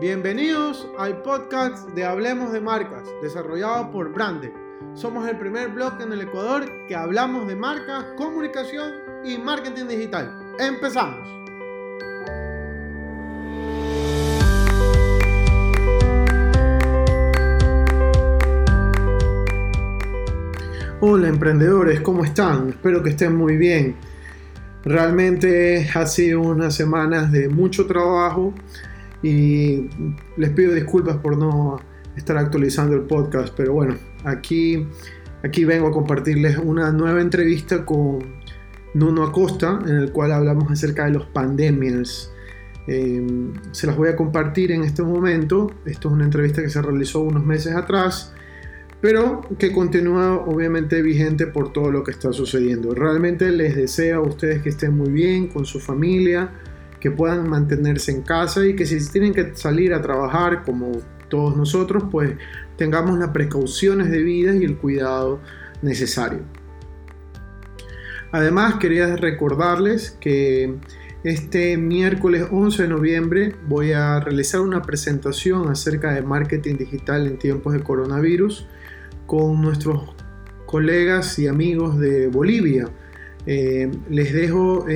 Bienvenidos al podcast de Hablemos de Marcas, desarrollado por Brande. Somos el primer blog en el Ecuador que hablamos de marcas, comunicación y marketing digital. Empezamos. Hola emprendedores, ¿cómo están? Espero que estén muy bien. Realmente ha sido unas semanas de mucho trabajo y les pido disculpas por no estar actualizando el podcast, pero bueno, aquí, aquí vengo a compartirles una nueva entrevista con Nuno Acosta, en el cual hablamos acerca de los pandemias. Em, se las voy a compartir en este momento. Esto es una entrevista que se realizó unos meses atrás, pero que continúa obviamente vigente por todo lo que está sucediendo. Realmente les deseo a ustedes que estén muy bien con su familia, que puedan mantenerse en casa y que si tienen que salir a trabajar como todos nosotros, pues tengamos las precauciones debidas y el cuidado necesario. Además, quería recordarles que este miércoles 11 de noviembre voy a realizar una presentación acerca de marketing digital en tiempos de coronavirus con nuestros colegas y amigos de Bolivia. Eh, les dejo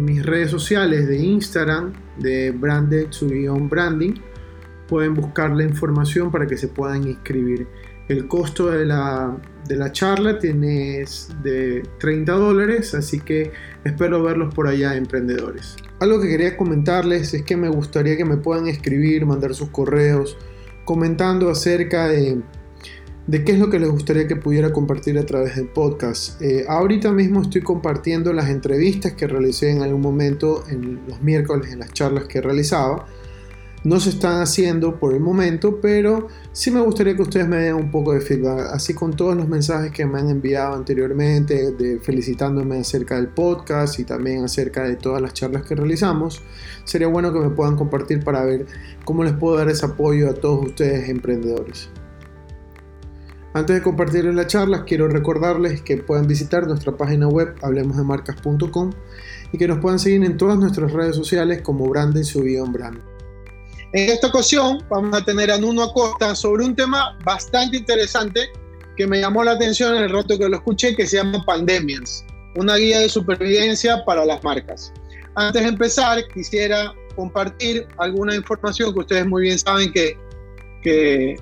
mis redes sociales de Instagram, de Branded Branding. Pueden buscar la información para que se puedan inscribir. El costo de la, de la charla tiene de 30 dólares, así que espero verlos por allá, emprendedores. Algo que quería comentarles es que me gustaría que me puedan escribir, mandar sus correos, comentando acerca de de qué es lo que les gustaría que pudiera compartir a través del podcast. Eh, ahorita mismo estoy compartiendo las entrevistas que realicé en algún momento en los miércoles en las charlas que realizaba. No se están haciendo por el momento, pero sí me gustaría que ustedes me den un poco de feedback, así con todos los mensajes que me han enviado anteriormente, de felicitándome acerca del podcast y también acerca de todas las charlas que realizamos. Sería bueno que me puedan compartir para ver cómo les puedo dar ese apoyo a todos ustedes emprendedores. Antes de compartir la charla, quiero recordarles que pueden visitar nuestra página web hablemosdemarcas.com y que nos puedan seguir en todas nuestras redes sociales como Brandon Subión Brand. En esta ocasión vamos a tener a Nuno Acosta sobre un tema bastante interesante que me llamó la atención en el rato que lo escuché, que se llama Pandemias, una guía de supervivencia para las marcas. Antes de empezar, quisiera compartir alguna información que ustedes muy bien saben que, que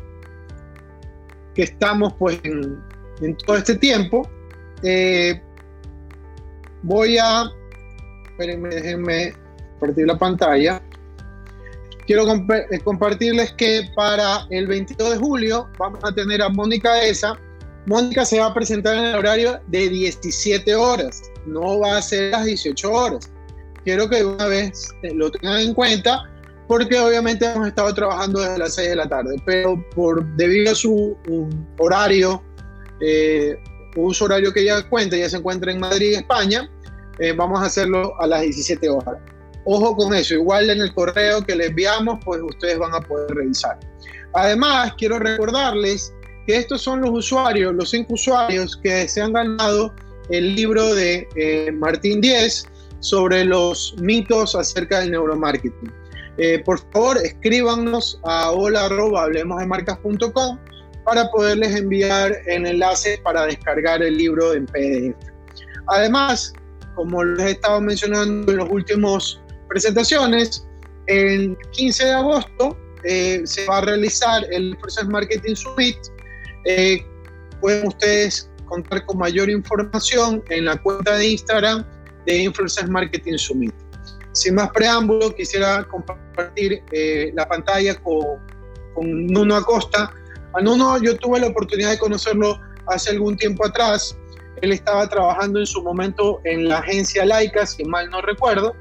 que estamos pues en, todo este tiempo. Eh, voy a, espérenme, déjenme compartir la pantalla. Quiero eh, compartirles que para el 22 de julio vamos a tener a Mónica Esa. Mónica se va a presentar en el horario de 17 horas, no va a ser las 18 horas. Quiero que una vez eh, lo tengan en cuenta porque obviamente hemos estado trabajando desde las 6 de la tarde, pero por debido a su horario, eh, horario que ya cuenta, ya se encuentra en Madrid, España, eh, vamos a hacerlo a las 17 horas. Ojo con eso, igual en el correo que les enviamos, pues ustedes van a poder revisar. Además, quiero recordarles que estos son los usuarios, los cinco usuarios que se han ganado el libro de eh, Martín Díez sobre los mitos acerca del neuromarketing. Eh, por favor, escríbanos a hola para poderles enviar el enlace para descargar el libro en PDF. Además, como les he estado mencionando en las últimas presentaciones, el 15 de agosto eh, se va a realizar el Influencer Marketing Summit. Eh, pueden ustedes contar con mayor información en la cuenta de Instagram de Influencer Marketing Summit. Sin más preámbulo, quisiera compartir eh, la pantalla con, con, Nuno Acosta. A Nuno yo tuve la oportunidad de conocerlo hace algún tiempo atrás. Él estaba trabajando en su momento en la agencia Laika, si mal no recuerdo.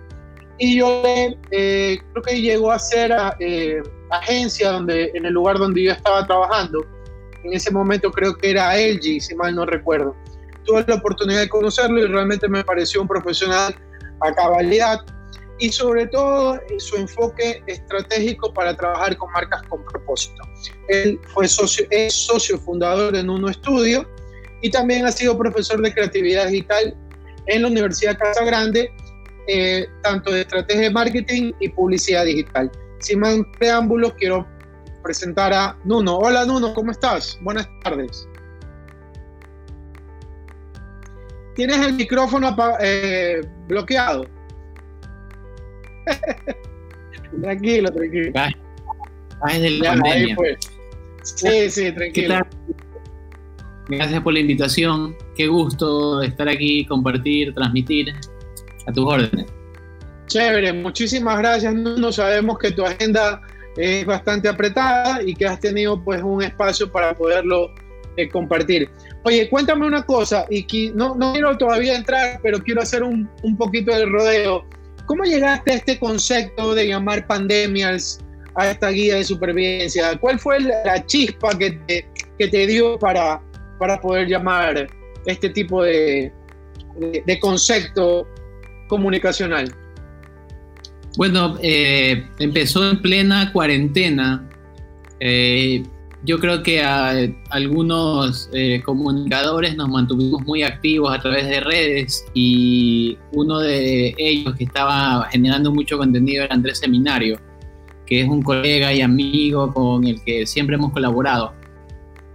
Y yo eh, creo que llegó a ser eh, agencia donde, en el lugar donde yo estaba trabajando. En ese momento creo que era LG, si mal no recuerdo. Tuve la oportunidad de conocerlo y realmente me pareció un profesional a cabalidad y sobre todo su enfoque estratégico para trabajar con marcas con propósito. Él fue socio, es socio fundador en Uno Estudio y también ha sido profesor de creatividad digital en la Universidad Casa Grande, eh, tanto de estrategia de marketing y publicidad digital. sin más preámbulos, quiero presentar a Nuno. Hola Nuno, ¿cómo estás? Buenas tardes. Tienes el micrófono eh, bloqueado. tranquilo, tranquilo. Ah, es la pandemia. Sí, sí, tranquilo. Gracias por la invitación. Qué gusto estar aquí, compartir, transmitir a tus órdenes. Chévere, muchísimas gracias. No sabemos que tu agenda es bastante apretada y que has tenido pues un espacio para poderlo eh, compartir. Oye, cuéntame una cosa, y que no, no quiero todavía entrar, pero quiero hacer un, un poquito de rodeo. ¿Cómo llegaste a este concepto de llamar pandemias a esta guía de supervivencia? ¿Cuál fue la chispa que te, dio para, poder llamar este tipo de, de, concepto comunicacional? Bueno, eh, empezó en plena cuarentena. Eh, yo creo que a, algunos eh, comunicadores nos mantuvimos muy activos a través de redes y uno de ellos que estaba generando mucho contenido era Andrés Seminario, que es un colega y amigo con el que siempre hemos colaborado.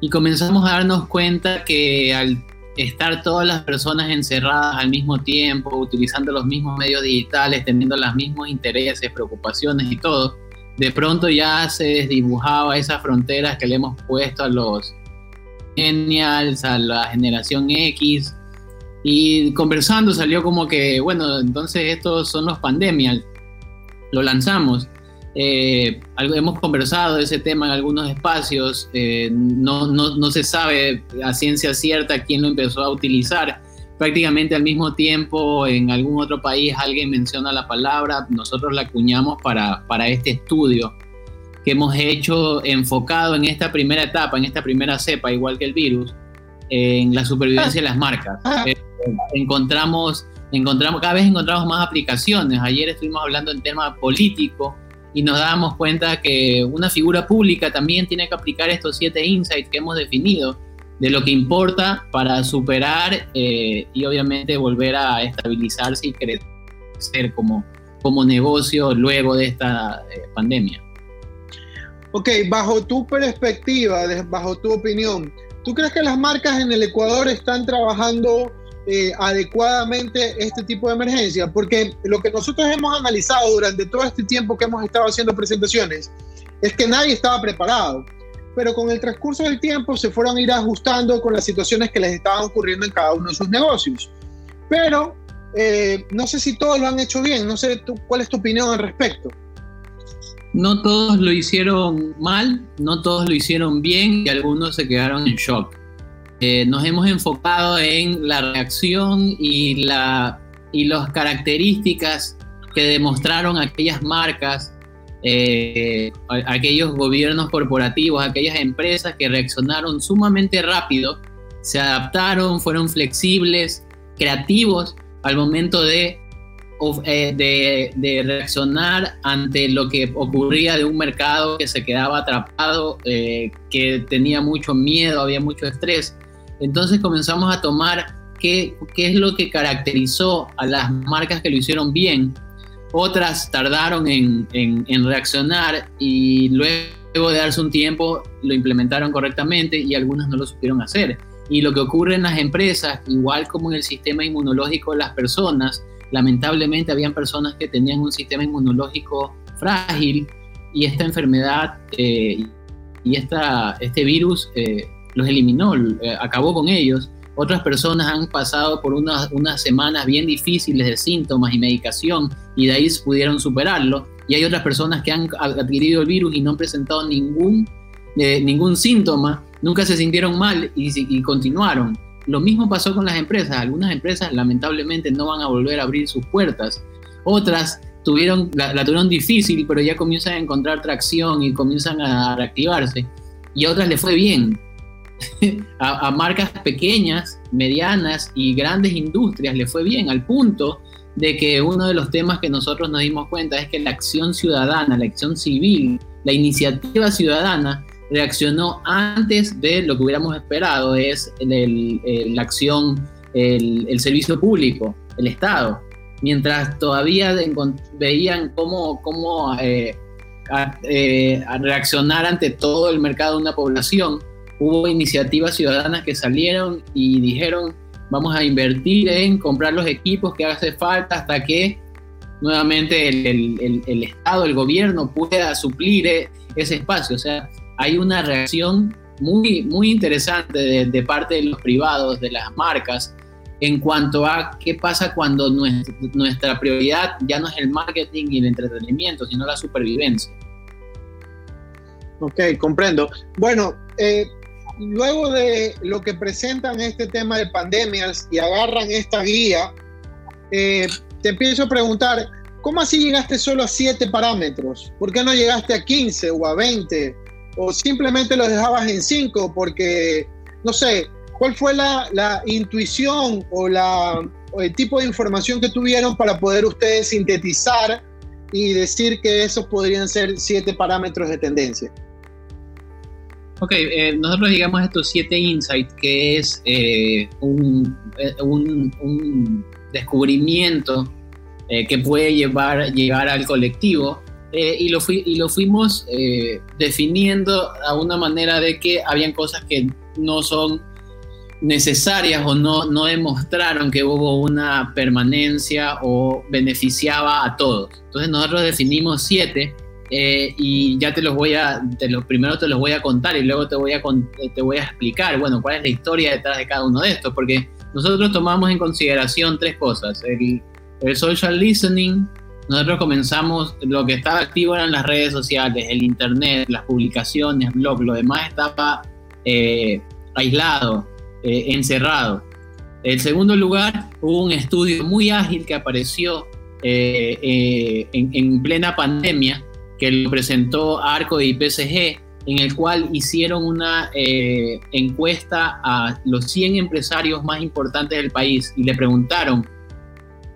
Y comenzamos a darnos cuenta que al estar todas las personas encerradas al mismo tiempo, utilizando los mismos medios digitales, teniendo los mismos intereses, preocupaciones y todo, de pronto ya se desdibujaba esas fronteras que le hemos puesto a los genials, a la generación X, y conversando salió como que, bueno, entonces estos son los pandemias, lo lanzamos. Eh, hemos conversado de ese tema en algunos espacios, eh, no, no, no, se sabe a ciencia cierta quién lo empezó a utilizar. Prácticamente al mismo tiempo en algún otro país alguien menciona la palabra, nosotros la acuñamos para, para este estudio que hemos hecho enfocado en esta primera etapa, en esta primera cepa, igual que el virus, en la supervivencia de las marcas. Eh, encontramos, encontramos, cada vez encontramos más aplicaciones. Ayer estuvimos hablando en tema político y nos dábamos cuenta que una figura pública también tiene que aplicar estos siete insights que hemos definido de lo que importa para superar eh, y obviamente volver a estabilizarse y crecer como, como negocio luego de esta eh, pandemia. Ok, bajo tu perspectiva, bajo tu opinión, ¿tú crees que las marcas en el Ecuador están trabajando eh, adecuadamente este tipo de emergencia, porque lo que nosotros hemos analizado durante todo este tiempo que hemos estado haciendo presentaciones es que nadie estaba preparado, pero con el transcurso del tiempo se fueron a ir ajustando con las situaciones que les estaban ocurriendo en cada uno de sus negocios. Pero eh, no sé si todos lo han hecho bien, no sé tú, cuál es tu opinión al respecto. No todos lo hicieron mal, no todos lo hicieron bien y algunos se quedaron en shock. Eh, nos hemos enfocado en la reacción y, la, y las características que demostraron aquellas marcas, eh, aquellos gobiernos corporativos, aquellas empresas que reaccionaron sumamente rápido, se adaptaron, fueron flexibles, creativos al momento de, eh, de, de, reaccionar ante lo que ocurría de un mercado que se quedaba atrapado, que tenía mucho miedo, había mucho estrés. Entonces comenzamos a tomar qué, qué es lo que caracterizó a las marcas que lo hicieron bien. Otras tardaron en, en, reaccionar y luego de darse un tiempo lo implementaron correctamente y algunas no lo supieron hacer. Y lo que ocurre en las empresas, igual como en el sistema inmunológico de las personas, lamentablemente habían personas que tenían un sistema inmunológico frágil y esta enfermedad eh, y esta, este virus eh, los eliminó, eh, acabó con ellos. Otras personas han pasado por unas, unas semanas bien difíciles de síntomas y medicación y de ahí pudieron superarlo. Y hay otras personas que han adquirido el virus y no han presentado ningún, eh, ningún síntoma, nunca se sintieron mal y, continuaron. Lo mismo pasó con las empresas. Algunas empresas lamentablemente no van a volver a abrir sus puertas. Otras tuvieron, la, la tuvieron difícil, pero ya comienzan a encontrar tracción y comienzan a reactivarse. Y a otras le fue bien a, marcas pequeñas, medianas y grandes industrias le fue bien, al punto de que uno de los temas que nosotros nos dimos cuenta es que la acción ciudadana, la acción civil, la iniciativa ciudadana reaccionó antes de lo que hubiéramos esperado, es la acción, el, servicio público, el Estado. Mientras todavía veían cómo, cómo eh, eh, reaccionar ante todo el mercado de una población. Hubo iniciativas ciudadanas que salieron y dijeron, vamos a invertir en comprar los equipos que hace falta hasta que nuevamente el, Estado, el gobierno pueda suplir e, ese espacio. O sea, hay una reacción muy, muy interesante de, parte de los privados, de las marcas, en cuanto a qué pasa cuando nuestra, prioridad ya no es el marketing y el entretenimiento, sino la supervivencia. Ok, comprendo. Bueno, eh, luego de lo que presentan este tema de pandemias y agarran esta guía, eh, te empiezo a preguntar, ¿cómo así llegaste solo a siete parámetros? ¿Por qué no llegaste a 15 o a 20? ¿O simplemente los dejabas en 5 porque, no sé, ¿Cuál fue la, intuición o, el tipo de información que tuvieron para poder ustedes sintetizar y decir que esos podrían ser siete parámetros de tendencia? Ok, eh, nosotros digamos estos siete insights, que es eh, un, eh, un, un, descubrimiento que puede llevar, llegar al colectivo, y, lo fui, y lo fuimos definiendo a una manera de que habían cosas que no son necesarias o no, no demostraron que hubo una permanencia o beneficiaba a todos. Entonces nosotros definimos siete eh, y ya te los voy a, te los, primero te los voy a contar y luego te voy a, te voy a explicar, bueno, cuál es la historia detrás de cada uno de estos, porque nosotros tomamos en consideración tres cosas, el, el social listening, nosotros comenzamos, lo que estaba activo eran las redes sociales, el internet, las publicaciones, blog, lo demás estaba eh, aislado. Eh, encerrado. En segundo lugar, hubo un estudio muy ágil que apareció eh, eh, en, plena pandemia, que lo presentó Arco y PSG, en el cual hicieron una encuesta a los 100 empresarios más importantes del país y le preguntaron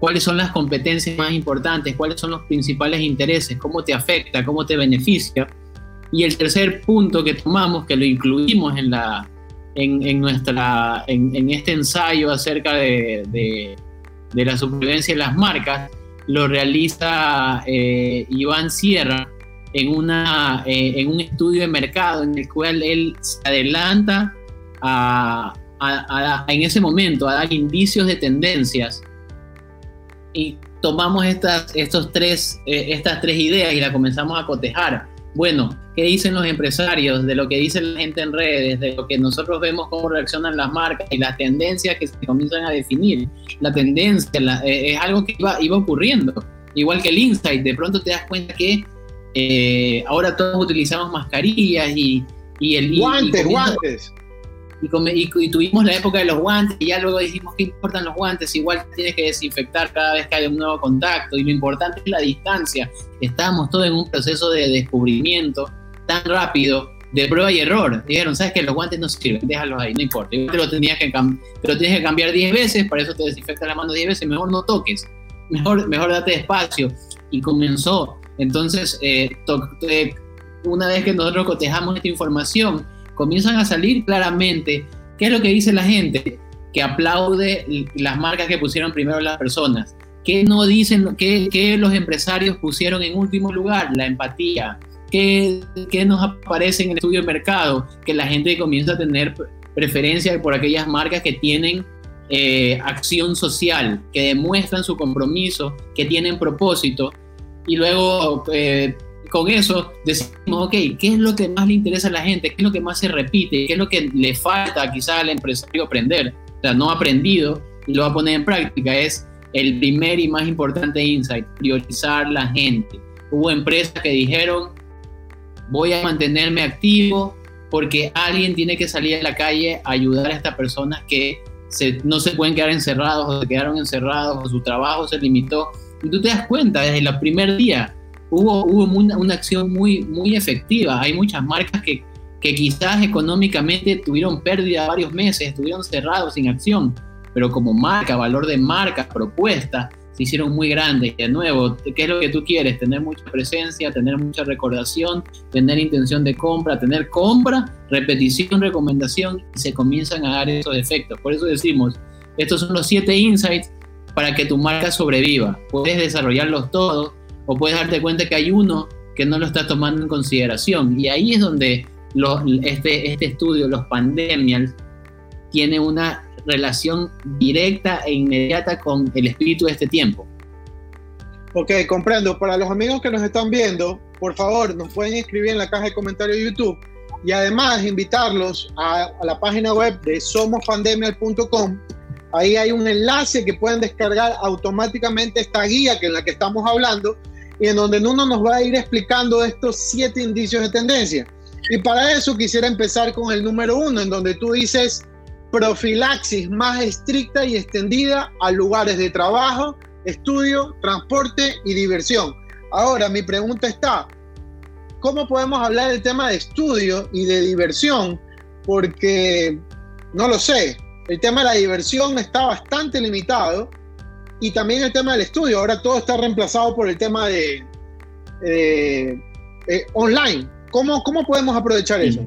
cuáles son las competencias más importantes, cuáles son los principales intereses, cómo te afecta, cómo te beneficia. Y el tercer punto que tomamos, que lo incluimos en la, en, nuestra, en, este ensayo acerca de, la supervivencia de las marcas, lo realiza eh, Iván Sierra en, una, eh, en un estudio de mercado en el cual él se adelanta a, en ese momento a dar indicios de tendencias y tomamos estas, estos tres, eh, estas tres ideas y las comenzamos a cotejar bueno, ¿qué dicen los empresarios? De lo que dice la gente en redes, de lo que nosotros vemos cómo reaccionan las marcas y las tendencias que se comienzan a definir. La tendencia eh, es algo que iba, iba ocurriendo. Igual que el insight, de pronto te das cuenta que eh, ahora todos utilizamos mascarillas y, y el... Guantes, guantes y, tuvimos la época de los guantes y ya luego dijimos que importan los guantes, igual tienes que desinfectar cada vez que hay un nuevo contacto y lo importante es la distancia. Estábamos todos en un proceso de descubrimiento tan rápido de prueba y error. Dijeron, ¿sabes que Los guantes no sirven, déjalos ahí, no importa. Te lo, tenías que tienes que cambiar 10 veces, para eso te desinfectas la mano 10 veces, mejor no toques, mejor, mejor date espacio. Y comenzó. Entonces, eh, eh, una vez que nosotros cotejamos esta información, comienzan a salir claramente qué es lo que dice la gente, que aplaude las marcas que pusieron primero las personas, qué no dicen, qué, los empresarios pusieron en último lugar, la empatía, qué, nos aparece en el estudio de mercado, que la gente comienza a tener preferencia por aquellas marcas que tienen eh, acción social, que demuestran su compromiso, que tienen propósito, y luego eh, con eso decimos, ok, ¿qué es lo que más le interesa a la gente? ¿Qué es lo que más se repite? ¿Qué es lo que le falta quizá al empresario aprender? O sea, no ha aprendido y lo va a poner en práctica. Es el primer y más importante insight, priorizar la gente. Hubo empresas que dijeron, voy a mantenerme activo porque alguien tiene que salir a la calle a ayudar a estas personas que no se pueden quedar encerrados o se quedaron encerrados o su trabajo se limitó. Y tú te das cuenta desde el primer día, hubo, hubo una, una, acción muy, muy efectiva. Hay muchas marcas que, que quizás económicamente tuvieron pérdida varios meses, estuvieron cerrados sin acción, pero como marca, valor de marca, propuesta, se hicieron muy grandes. De nuevo, ¿qué es lo que tú quieres? Tener mucha presencia, tener mucha recordación, tener intención de compra, tener compra, repetición, recomendación, y se comienzan a dar esos efectos. Por eso decimos, estos son los siete insights para que tu marca sobreviva. Puedes desarrollarlos todos o puedes darte cuenta que hay uno que no lo está tomando en consideración. Y ahí es donde este, este estudio, los pandemias, tiene una relación directa e inmediata con el espíritu de este tiempo. Ok, comprendo. Para los amigos que nos están viendo, por favor, nos pueden escribir en la caja de comentarios de YouTube y además invitarlos a, la página web de somospandemia.com. Ahí hay un enlace que pueden descargar automáticamente esta guía que en la que estamos hablando y en donde uno nos va a ir explicando estos siete indicios de tendencia. Y para eso quisiera empezar con el número uno, en donde tú dices profilaxis más estricta y extendida a lugares de trabajo, estudio, transporte y diversión. Ahora, mi pregunta está, ¿cómo podemos hablar del tema de estudio y de diversión? Porque, no lo sé, el tema de la diversión está bastante limitado y también el tema del estudio. Ahora todo está reemplazado por el tema de eh, online. ¿Cómo, ¿Cómo podemos aprovechar eso?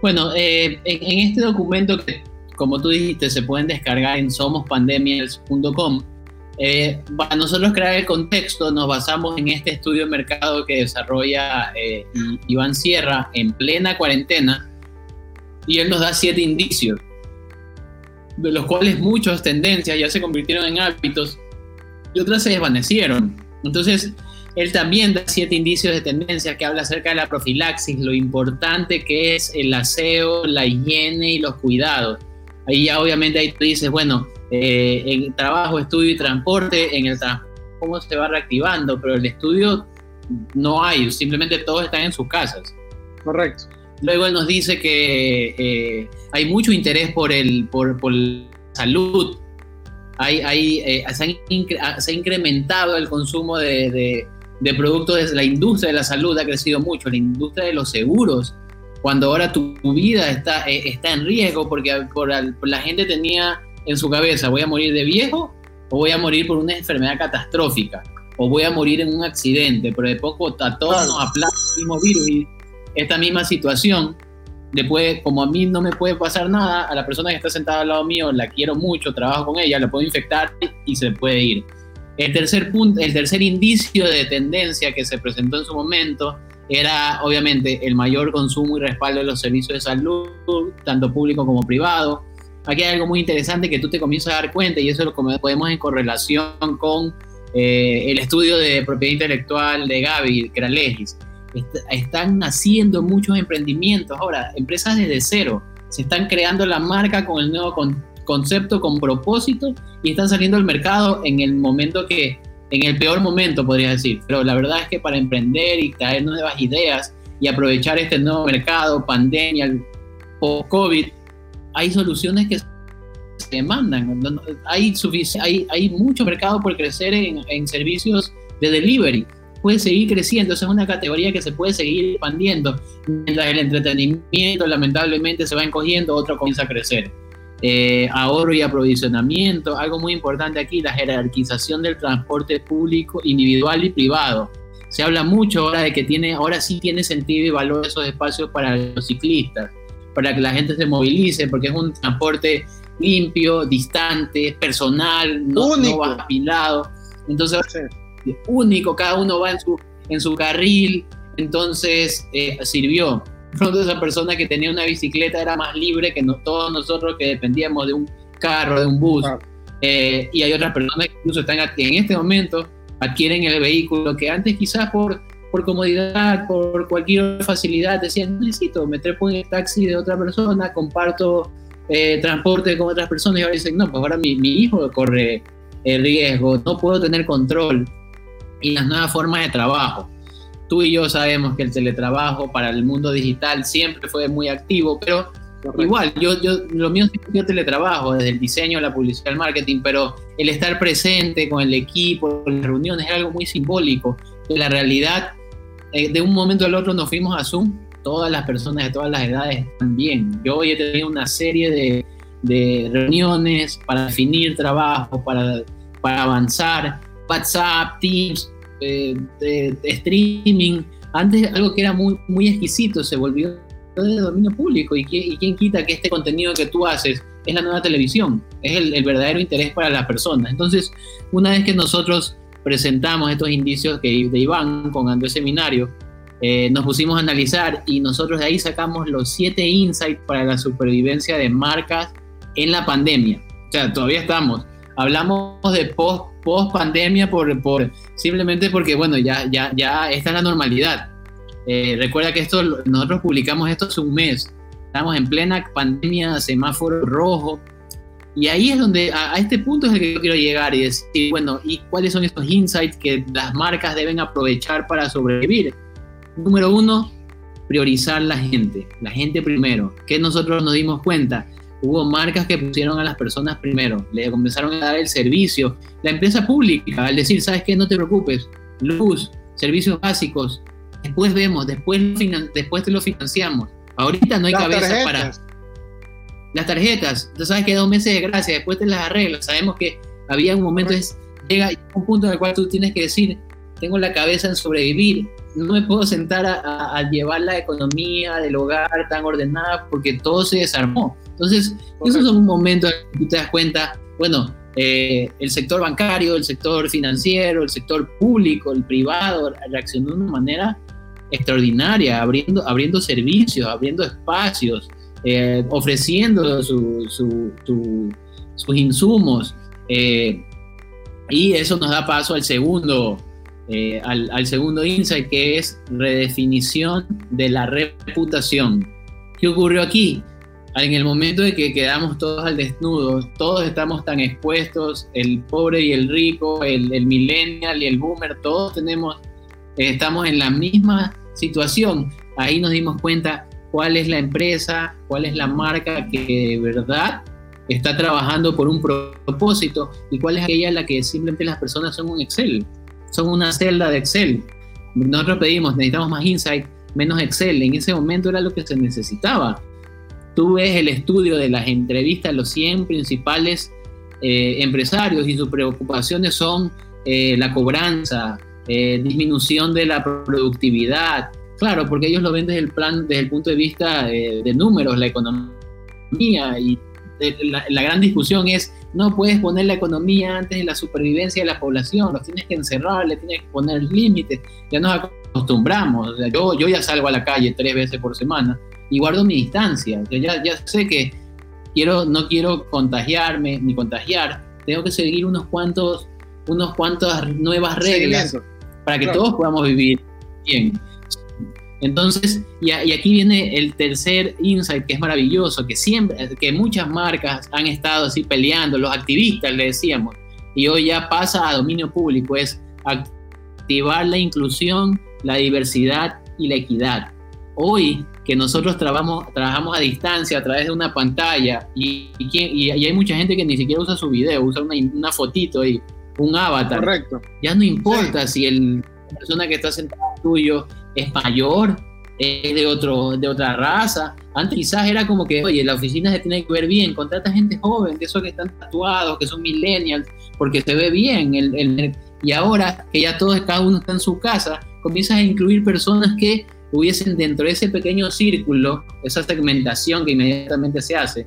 Bueno, eh, en, este documento que, como tú dijiste, se pueden descargar en somospandemias.com. Eh, para nosotros crear el contexto, nos basamos en este estudio de mercado que desarrolla eh, Iván Sierra en plena cuarentena y él nos da siete indicios, de los cuales muchas tendencias ya se convirtieron en hábitos y otras se desvanecieron. Entonces, él también da siete indicios de tendencia que habla acerca de la profilaxis, lo importante que es el aseo, la higiene y los cuidados. Ahí ya obviamente ahí tú dices, bueno, eh, en trabajo, estudio y transporte, en el cómo se va reactivando, pero el estudio no hay, simplemente todos están en sus casas. Correcto. Luego él nos dice que eh, hay mucho interés por, el, por, por salud, hay, hay, eh, se, ha incrementado el consumo de, de productos de la industria de la salud ha crecido mucho, la industria de los seguros, cuando ahora tu, vida está, eh, está en riesgo porque por, la gente tenía en su cabeza, voy a morir de viejo o voy a morir por una enfermedad catastrófica o voy a morir en un accidente, pero de poco a todos nos aplasta el mismo virus y esta misma situación, después como a mí no me puede pasar nada, a la persona que está sentada al lado mío la quiero mucho, trabajo con ella, la puedo infectar y se puede ir. El tercer, punto, el tercer indicio de tendencia que se presentó en su momento era obviamente el mayor consumo y respaldo de los servicios de salud, tanto público como privado. Aquí hay algo muy interesante que tú te comienzas a dar cuenta y eso lo podemos en correlación con eh, el estudio de propiedad intelectual de Gaby, que están naciendo muchos emprendimientos ahora, empresas desde cero. Se están creando la marca con el nuevo concepto con propósito y están saliendo al mercado en el momento que, en el peor momento podría decir. Pero la verdad es que para emprender y traer nuevas ideas y aprovechar este nuevo mercado, pandemia, o COVID, hay soluciones que se demandan. Hay, hay, hay mucho mercado por crecer en, en servicios de delivery puede seguir creciendo, esa es una categoría que se puede seguir expandiendo, mientras el entretenimiento lamentablemente se va encogiendo, otro comienza a crecer. Eh, ahorro y aprovisionamiento. Algo muy importante aquí, la jerarquización del transporte público, individual y privado. Se habla mucho ahora de que tiene, ahora sí tiene sentido y valor esos espacios para los ciclistas, para que la gente se movilice, porque es un transporte limpio, distante, personal, no, no apilado. Entonces, único, cada uno va en su, en su carril, entonces eh, sirvió pronto esa persona que tenía una bicicleta era más libre que todos nosotros que dependíamos de un carro, de un bus. Eh, y hay otras personas que incluso están en este momento adquieren el vehículo que antes quizás por, por comodidad, por cualquier facilidad decían, necesito meter por el taxi de otra persona, comparto eh, transporte con otras personas y ahora dicen, no, pues ahora mi, mi hijo corre el riesgo, no puedo tener control. Y las nuevas formas de trabajo tú y yo sabemos que el teletrabajo para el mundo digital siempre fue muy activo, pero igual, yo, yo, lo mío es teletrabajo, desde el diseño, la publicidad, el marketing, pero el estar presente con el equipo, las reuniones, es algo muy simbólico. la realidad, eh, de un momento al otro nos fuimos a Zoom, todas las personas de todas las edades también. Yo hoy he tenido una serie de, de reuniones para definir trabajo, para, para avanzar, WhatsApp, Teams, de, streaming. Antes algo que era muy, muy exquisito se volvió de dominio público. ¿Y, quién quita que este contenido que tú haces es la nueva televisión? Es el, verdadero interés para las personas. Entonces, una vez que nosotros presentamos estos indicios que de Iván con Andrés Seminario, eh, nos pusimos a analizar y nosotros de ahí sacamos los siete insights para la supervivencia de marcas en la pandemia. O sea, todavía estamos. Hablamos de post, post pandemia por, por, simplemente porque, bueno, ya, ya, ya está la normalidad. Eh, recuerda que esto, nosotros publicamos esto hace un mes. Estamos en plena pandemia, semáforo rojo. Y ahí es donde, a, este punto es el que yo quiero llegar y decir, bueno, ¿y cuáles son estos insights que las marcas deben aprovechar para sobrevivir? Número uno, priorizar la gente, la gente primero. Que nosotros nos dimos cuenta, hubo marcas que pusieron a las personas primero, le comenzaron a dar el servicio. La empresa pública, al decir, ¿sabes qué? No te preocupes, luz, servicios básicos, después vemos, después, después te lo financiamos. Ahorita no hay cabeza para... Las tarjetas, tú sabes que dos meses de gracia, después te las arreglas. Sabemos que había un momento, es, llega un punto en el cual tú tienes que decir, tengo la cabeza en sobrevivir, no me puedo sentar a, llevar la economía del hogar tan ordenada porque todo se desarmó. Entonces, esos son momentos en que tú te das cuenta, bueno, eh, el sector bancario, el sector financiero, el sector público, el privado, reaccionó de una manera extraordinaria, abriendo, abriendo servicios, abriendo espacios, eh, ofreciendo sus insumos. Eh, y eso nos da paso al segundo, eh, al, segundo insight, que es redefinición de la reputación. ¿Qué ocurrió aquí? En el momento de que quedamos todos al desnudo, todos estamos tan expuestos, el pobre y el rico, el, el millennial y el boomer, todos tenemos, estamos en la misma situación. Ahí nos dimos cuenta cuál es la empresa, cuál es la marca que de verdad está trabajando por un propósito y cuál es aquella en la que simplemente las personas son un Excel son una celda de Excel. Nosotros pedimos, necesitamos más insight, menos Excel. En ese momento era lo que se necesitaba. Tú ves el estudio de las entrevistas, los 100 principales eh, empresarios y sus preocupaciones son eh, la cobranza, eh, disminución de la productividad. Claro, porque ellos lo ven desde el, plan, desde el punto de vista de números, la economía y la, la, gran discusión es no puedes poner la economía antes de la supervivencia de la población, los tienes que encerrar, le tienes que poner límites, ya nos acostumbramos, yo, yo ya salgo a la calle tres veces por semana y guardo mi distancia, ya, ya sé que quiero, no quiero contagiarme ni contagiar, tengo que seguir unos cuantos, unos cuantas nuevas reglas para que todos podamos vivir bien. Entonces, y, aquí viene el tercer insight que es maravilloso, que siempre, que muchas marcas han estado así peleando, los activistas le decíamos, y hoy ya pasa a dominio público, es activar la inclusión, la diversidad y la equidad. Hoy que nosotros trabajamos, trabajamos a distancia a través de una pantalla y, y, hay mucha gente que ni siquiera usa su video, usa una, una fotito y un avatar. Correcto. Ya no importa si el, la persona que está sentada tuyo es mayor, es de, otro, de otra raza. Antes quizás era como que, oye, la oficina se tiene que ver bien, contrata gente joven, de esos que están tatuados, que son millennials, porque se ve bien. El, y ahora que ya todos, cada uno está en su casa, comienzas a incluir personas que hubiesen dentro de ese pequeño círculo, esa segmentación que inmediatamente se hace.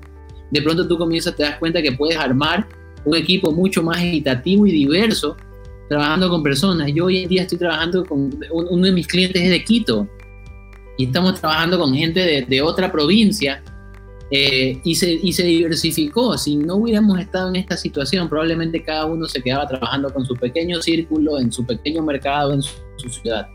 De pronto tú comienzas, te das cuenta que puedes armar un equipo mucho más equitativo y diverso trabajando con personas. Yo hoy en día estoy trabajando con uno de mis clientes es de Quito y estamos trabajando con gente de, otra provincia eh, y, se, y se diversificó. Si no hubiéramos estado en esta situación, probablemente cada uno se quedaba trabajando con su pequeño círculo, en su pequeño mercado, en su, su ciudad.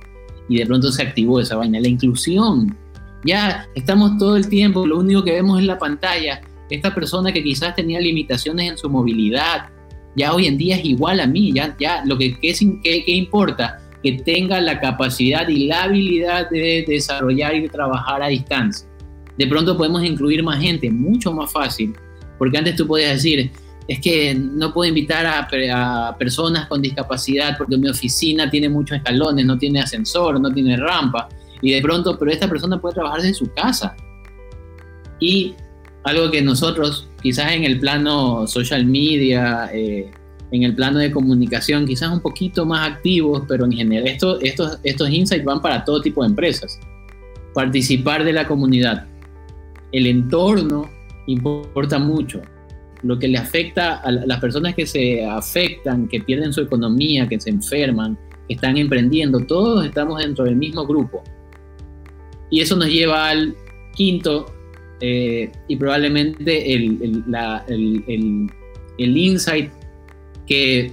Y de pronto se activó esa vaina. La inclusión. Ya estamos todo el tiempo, lo único que vemos en la pantalla, esta persona que quizás tenía limitaciones en su movilidad, ya hoy en día es igual a mí, ya, ya lo que, que, que, importa, que tenga la capacidad y la habilidad de desarrollar y de trabajar a distancia. De pronto podemos incluir más gente, mucho más fácil, porque antes tú podías decir, es que no puedo invitar a, a, personas con discapacidad porque mi oficina tiene muchos escalones, no tiene ascensor, no tiene rampa, y de pronto, pero esta persona puede trabajar desde su casa. Y algo que nosotros, quizás en el plano social media, eh, en el plano de comunicación, quizás un poquito más activos, pero en general esto, estos, estos insights van para todo tipo de empresas. Participar de la comunidad. El entorno importa mucho. Lo que le afecta a las personas que se afectan, que pierden su economía, que se enferman, que están emprendiendo, todos estamos dentro del mismo grupo. Y eso nos lleva al quinto eh, y probablemente el, el, insight que,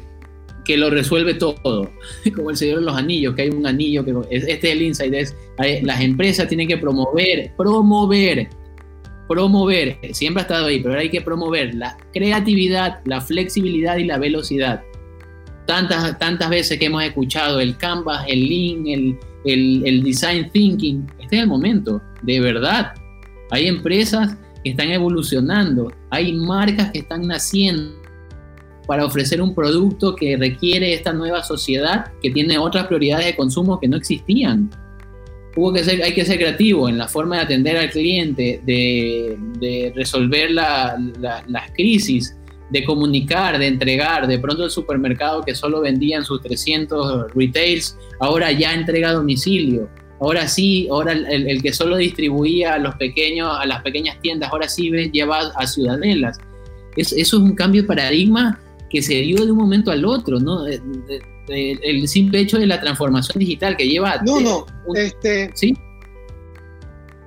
que, lo resuelve todo, como el Señor de los Anillos, que hay un anillo que este es el insight, es las empresas tienen que promover, promover promover, siempre ha estado ahí, pero ahora hay que promover la creatividad, la flexibilidad y la velocidad. Tantas, tantas veces que hemos escuchado el Canvas, el Lean, el, el, Design Thinking, este es el momento, de verdad. Hay empresas que están evolucionando, hay marcas que están naciendo para ofrecer un producto que requiere esta nueva sociedad que tiene otras prioridades de consumo que no existían que ser, hay que ser creativo en la forma de atender al cliente, de, resolver las crisis, de comunicar, de entregar. De pronto el supermercado que solo vendía en sus 300 retails, ahora ya entrega a domicilio. Ahora sí, ahora el, que solo distribuía a los pequeños, a las pequeñas tiendas, ahora sí lleva a ciudadelas. eso es un cambio de paradigma que se dio de un momento al otro, ¿no? el simple hecho de la transformación digital que lleva... No, no, este... ¿Sí?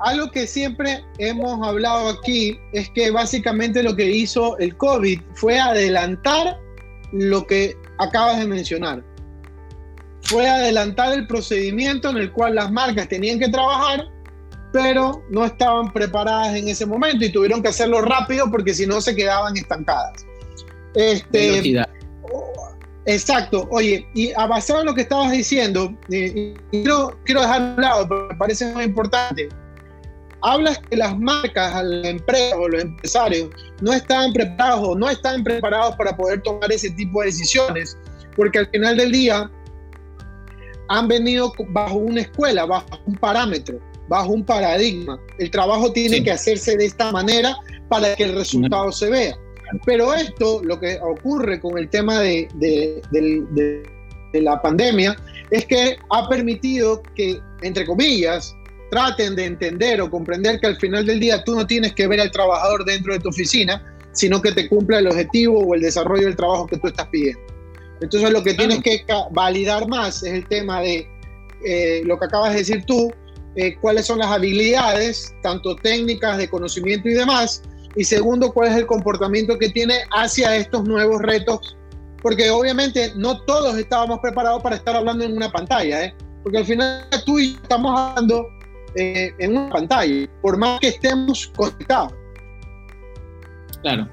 Algo que siempre hemos hablado aquí es que básicamente lo que hizo el COVID fue adelantar lo que acabas de mencionar. Fue adelantar el procedimiento en el cual las marcas tenían que trabajar, pero no estaban preparadas en ese momento y tuvieron que hacerlo rápido porque si no se quedaban estancadas. Este, Exacto, oye, y a basado en lo que estabas diciendo, eh, quiero, quiero dejar un lado, pero me parece muy importante. Hablas que las marcas, las empresas o los empresarios no están preparados o no están preparados para poder tomar ese tipo de decisiones, porque al final del día han venido bajo una escuela, bajo un parámetro, bajo un paradigma. El trabajo tiene que hacerse de esta manera para que el resultado se vea. Pero esto, lo que ocurre con el tema de, la pandemia, es que ha permitido que, entre comillas, traten de entender o comprender que al final del día tú no tienes que ver al trabajador dentro de tu oficina, sino que te cumpla el objetivo o el desarrollo del trabajo que tú estás pidiendo. Entonces lo que tienes que validar más es el tema de eh, lo que acabas de decir tú, eh, cuáles son las habilidades, tanto técnicas, de conocimiento y demás, y segundo, cuál es el comportamiento que tiene hacia estos nuevos retos, porque obviamente no todos estábamos preparados para estar hablando en una pantalla, ¿eh? porque al final tú y yo estamos hablando eh, en una pantalla, por más que estemos conectados. Claro,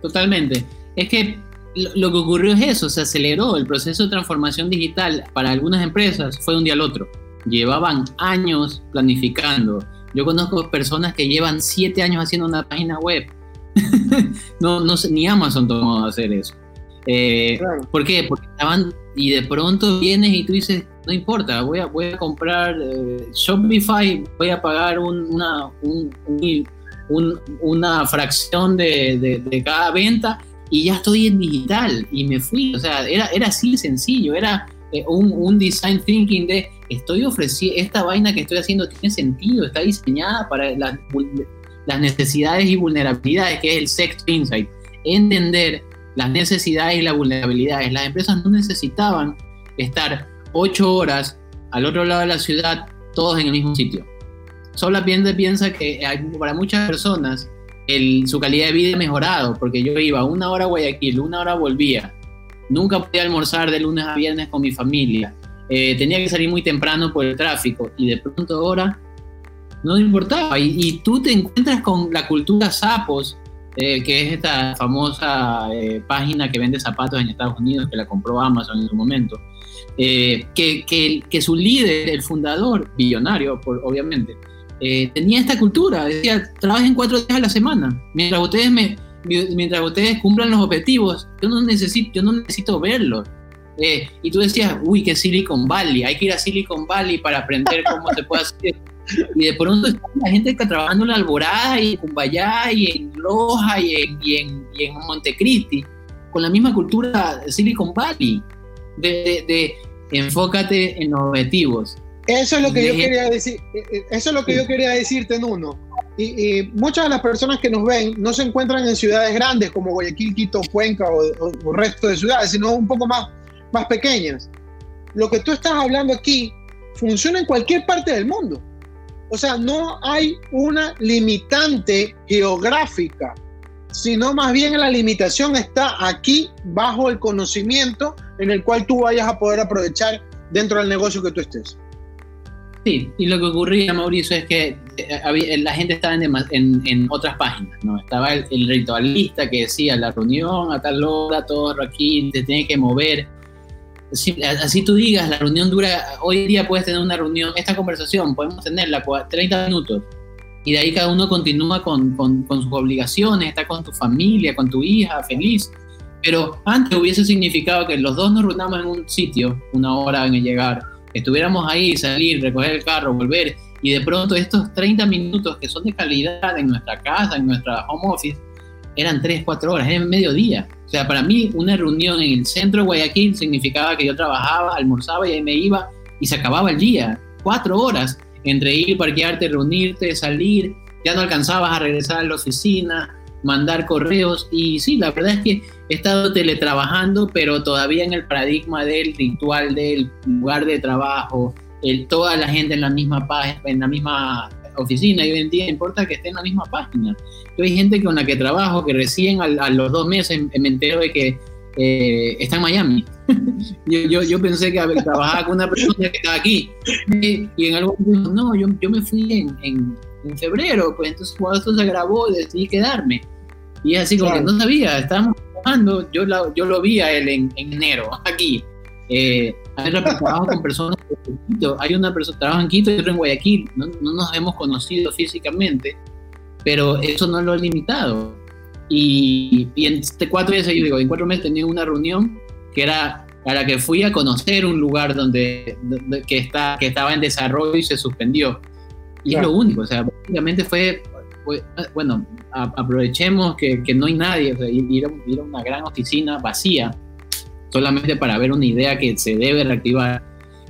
totalmente. Es que lo, que ocurrió es eso, se aceleró el proceso de transformación digital para algunas empresas, fue de un día al otro. Llevaban años planificando, yo conozco personas que llevan siete años haciendo una página web. no, no ni Amazon tomó a hacer eso. Eh, ¿Por qué? Porque estaban y de pronto vienes y tú dices, no importa, voy a, voy a comprar eh, Shopify, voy a pagar una, una fracción de, de, cada venta y ya estoy en digital y me fui. O sea, era, era así sencillo, era eh, un, un design thinking de estoy ofreciendo, esta vaina que estoy haciendo tiene sentido, está diseñada para las, necesidades y vulnerabilidades, que es el Sex Insight. Entender las necesidades y las vulnerabilidades. Las empresas no necesitaban estar ocho horas al otro lado de la ciudad, todos en el mismo sitio. Solamente piensa que para muchas personas su calidad de vida ha mejorado, porque yo iba una hora a Guayaquil, una hora volvía. Nunca podía almorzar de lunes a viernes con mi familia eh, tenía que salir muy temprano por el tráfico y de pronto ahora no importaba. Y, tú te encuentras con la cultura sapos, eh, que es esta famosa eh, página que vende zapatos en Estados Unidos, que la compró Amazon en su momento, que, que, que, su líder, el fundador, billonario, por, obviamente, tenía esta cultura, decía, trabajen cuatro días a la semana, mientras ustedes, me, mientras ustedes cumplan los objetivos, yo no necesito, yo no necesito verlos eh, y tú decías, uy, que Silicon Valley, hay que ir a Silicon Valley para aprender cómo se puede hacer. Y de pronto está la gente que está trabajando en la Alborada y en Cumbayá y en Loja y en, y en, y en Montecristi, con la misma cultura de Silicon Valley, de, de, enfócate en objetivos. Eso es lo que yo quería decir, eh, eh, eso es lo que yo quería decirte en uno. y, muchas de las personas que nos ven no se encuentran en ciudades grandes como Guayaquil, Quito, Cuenca o, o, resto de ciudades, sino un poco más, más pequeñas. Lo que tú estás hablando aquí funciona en cualquier parte del mundo. O sea, no hay una limitante geográfica, sino más bien la limitación está aquí bajo el conocimiento en el cual tú vayas a poder aprovechar dentro del negocio que tú estés. Sí, y lo que ocurría, Mauricio, es que la gente estaba en, otras páginas, ¿no? Estaba el, ritualista que decía la reunión a tal hora, todo aquí, te tiene que mover. así tú digas, la reunión dura, hoy día puedes tener una reunión, esta conversación, podemos tenerla 30 minutos, y de ahí cada uno continúa con, con, con sus obligaciones, está con tu familia, con tu hija, feliz. Pero antes hubiese significado que los dos nos reunamos en un sitio, una hora en el llegar, estuviéramos ahí, salir, recoger el carro, volver, y de pronto estos 30 minutos que son de calidad en nuestra casa, en nuestra home office, eran 3, 4 horas, era mediodía. O sea, para mí una reunión en el centro de Guayaquil significaba que yo trabajaba, almorzaba y ahí me iba y se acababa el día. Cuatro horas entre ir, parquearte, reunirte, salir, ya no alcanzabas a regresar a la oficina, mandar correos y sí, la verdad es que he estado teletrabajando, pero todavía en el paradigma del ritual del lugar de trabajo, el, toda la gente en la misma en la misma oficina y hoy en día importa que esté en la misma página. Yo hay gente con la que trabajo que recién a, los dos meses me entero de que eh, está en Miami. yo, yo, pensé que trabajaba con una persona que estaba aquí y, en algún momento no, yo, yo me fui en, en, en, febrero, pues entonces cuando esto se grabó decidí quedarme. Y así como que no sabía, estábamos trabajando, yo, yo lo vi a él en, enero, aquí. Eh, trabajo con personas de Quito, hay una persona, trabaja en Quito y otra en Guayaquil, no, no, nos hemos conocido físicamente, pero eso no lo ha limitado. Y, y en este cuatro días, yo digo, en cuatro meses tenía una reunión que era a la que fui a conocer un lugar donde, que, está, que estaba en desarrollo y se suspendió. Y es lo único, o sea, básicamente fue bueno, aprovechemos que, que, no hay nadie, o sea, ir, a, una gran oficina vacía, solamente para ver una idea que se debe reactivar.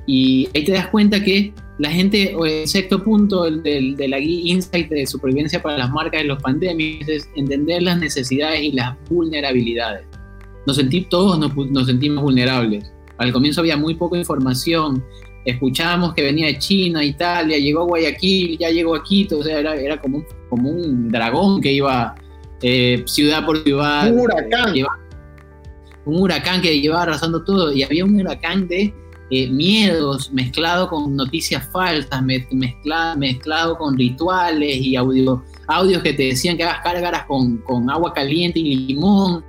Y ahí te das cuenta que la gente, o el sexto punto de, de la guía Insight de supervivencia para las marcas de los pandemias es entender las necesidades y las vulnerabilidades. Nos sentimos, todos nos, nos sentimos vulnerables. Al comienzo había muy poca información, escuchábamos que venía de China, Italia, llegó a Guayaquil, ya llegó a Quito, o sea, era, era como, un, como un dragón que iba eh, ciudad por ciudad. Un huracán. Un huracán que llevaba arrasando todo y había un huracán de eh, miedos mezclado con noticias falsas, mezclado, mezclado con rituales y audio, audios que te decían que hagas cárgaras con, con agua caliente y limón